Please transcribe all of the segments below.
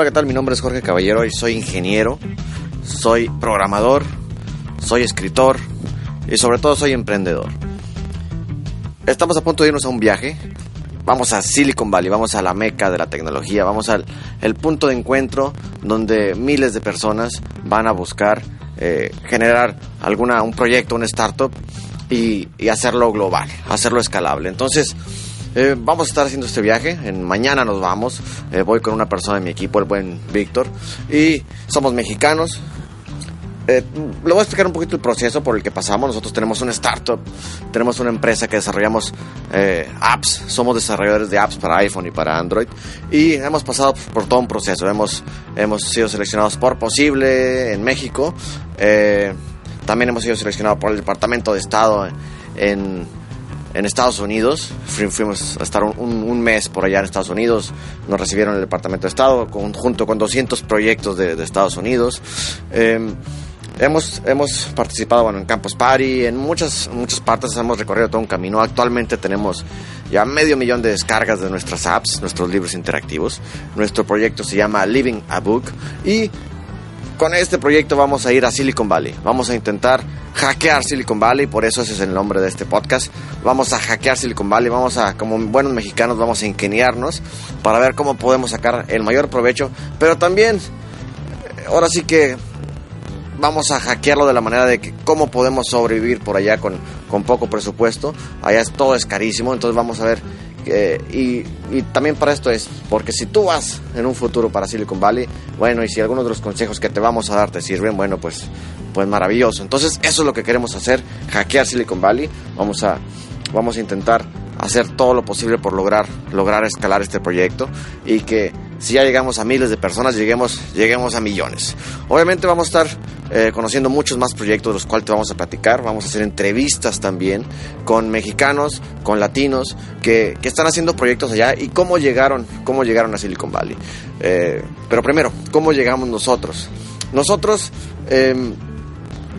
Hola, ¿qué tal? Mi nombre es Jorge Caballero y soy ingeniero, soy programador, soy escritor y sobre todo soy emprendedor. Estamos a punto de irnos a un viaje. Vamos a Silicon Valley, vamos a la meca de la tecnología, vamos al el punto de encuentro donde miles de personas van a buscar eh, generar alguna, un proyecto, un startup y, y hacerlo global, hacerlo escalable. Entonces, eh, vamos a estar haciendo este viaje. En, mañana nos vamos. Eh, voy con una persona de mi equipo, el buen Víctor. Y somos mexicanos. Eh, le voy a explicar un poquito el proceso por el que pasamos. Nosotros tenemos una startup, tenemos una empresa que desarrollamos apps. Somos desarrolladores de apps para iPhone y para Android. Y hemos pasado por todo un proceso. Hemos, hemos sido seleccionados por Posible en México. también hemos sido seleccionados por el Departamento de Estado en en Estados Unidos. Fuimos a estar un, mes por allá en Estados Unidos. Nos recibieron en el Departamento de Estado junto con 200 proyectos de, Estados Unidos. Em, hemos, hemos participado bueno, en Campus Party, en muchas, muchas partes hemos recorrido todo un camino. Actualmente tenemos ya medio millón de descargas de nuestras apps, nuestros libros interactivos. Nuestro proyecto se llama Living a Book y con este proyecto vamos a ir a Silicon Valley. Vamos a intentar hackear Silicon Valley, por eso ese es el nombre de este podcast. Vamos a hackear Silicon Valley, vamos a, como buenos mexicanos, vamos a ingeniarnos para ver cómo podemos sacar el mayor provecho, pero también, ahora sí que vamos a hackearlo de la manera de que cómo podemos sobrevivir por allá con, con poco presupuesto. Allá es, todo es carísimo, entonces vamos a ver y, también para esto es, porque si tú vas en un futuro para Silicon Valley, bueno, y si algunos de los consejos que te vamos a dar te sirven, bueno, pues, pues maravilloso. Entonces, eso es lo que queremos hacer, hackear Silicon Valley. Vamos a, vamos a intentar hacer todo lo posible por lograr, lograr escalar este proyecto y que si ya llegamos a miles de personas, lleguemos, lleguemos a millones. Obviamente vamos a estar eh, conociendo muchos más proyectos de los cuales te vamos a platicar. Vamos a hacer entrevistas también con mexicanos, con latinos que, que están haciendo proyectos allá y cómo llegaron, cómo llegaron a Silicon Valley. Eh, pero primero, ¿cómo llegamos nosotros? Nosotros em,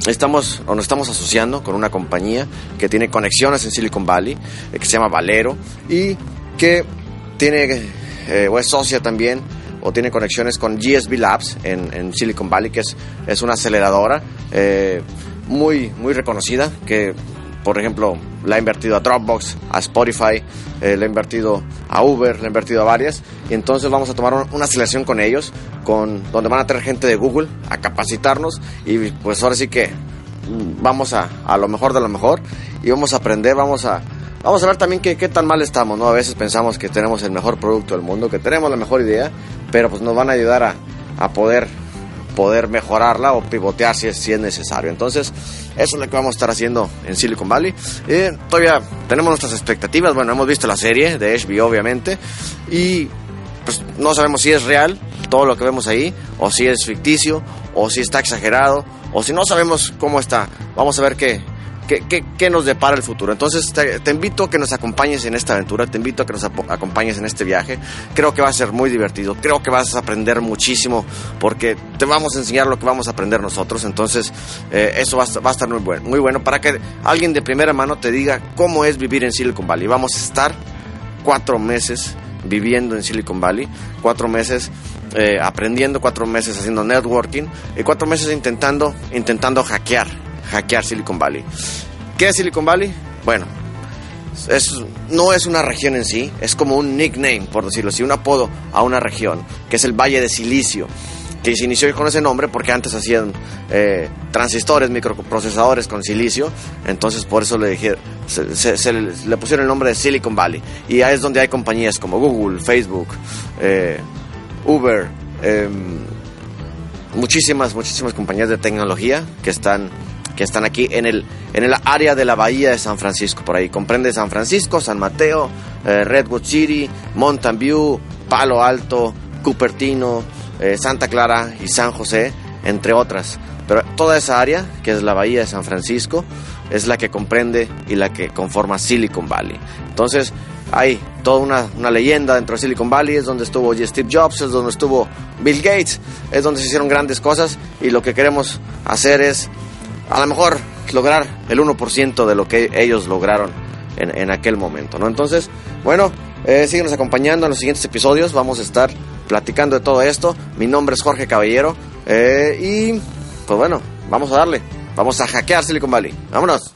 estamos o nos estamos asociando con una compañía que tiene conexiones en Silicon Valley, eh, que se llama Valero y que tiene o es socia también o tiene conexiones con GSB Labs en, Silicon Valley, que es, es una aceleradora eh, muy, muy reconocida, que por ejemplo la ha invertido a Dropbox, a Spotify, eh, le ha invertido a Uber, le ha invertido a varias, y entonces vamos a tomar una aceleración con ellos, con, donde van a tener gente de Google a capacitarnos, y pues ahora sí que vamos a, a lo mejor de lo mejor, y vamos a aprender, vamos a Vamos a ver también qué, qué tan mal estamos, ¿no? A veces pensamos que tenemos el mejor producto del mundo, que tenemos la mejor idea, pero pues nos van a ayudar a, a poder, poder mejorarla o pivotear si es, si es necesario. Entonces, eso es lo que vamos a estar haciendo en Silicon Valley. Eh, todavía tenemos nuestras expectativas, bueno, hemos visto la serie de HBO obviamente, y pues no sabemos si es real todo lo que vemos ahí, o si es ficticio, o si está exagerado, o si no sabemos cómo está. Vamos a ver qué, qué, nos depara el futuro. Entonces te, invito a que nos acompañes en esta aventura, te invito a que nos acompañes en este viaje. Creo que va a ser muy divertido, creo que vas a aprender muchísimo porque te vamos a enseñar lo que vamos a aprender nosotros. Entonces eh, eso va a, estar muy bueno, muy bueno para que alguien de primera mano te diga cómo es vivir en Silicon Valley. Vamos a estar cuatro meses viviendo en Silicon Valley, cuatro meses eh, aprendiendo, cuatro meses haciendo networking y cuatro meses intentando, intentando hackear hackear Silicon Valley. ¿Qué es Silicon Valley? Bueno, es, no es una región en sí, es como un nickname, por decirlo así, un apodo a una región, que es el Valle de Silicio, que se inició con ese nombre porque antes hacían eh, transistores, microprocesadores con silicio, entonces por eso le, dije, se, le pusieron el nombre de Silicon Valley. Y ahí es donde hay compañías como Google, Facebook, eh, Uber, em, muchísimas, muchísimas compañías de tecnología que están que están aquí en el, en el área de la bahía de San Francisco, por ahí. Comprende San Francisco, San Mateo, eh, Redwood City, Mountain View, Palo Alto, Cupertino, eh, Santa Clara y San José, entre otras. Pero toda esa área, que es la bahía de San Francisco, es la que comprende y la que conforma Silicon Valley. Entonces, hay toda una, una, leyenda dentro de Silicon Valley, es donde estuvo Steve Jobs, es donde estuvo Bill Gates, es donde se hicieron grandes cosas y lo que queremos hacer es a lo mejor lograr el 1% de lo que ellos lograron en, aquel momento, ¿no? Entonces, bueno, eh, síguenos acompañando en los siguientes episodios, vamos a estar platicando de todo esto. Mi nombre es Jorge Caballero. eh, y pues bueno, vamos a darle. Vamos a hackear Silicon Valley. Vámonos.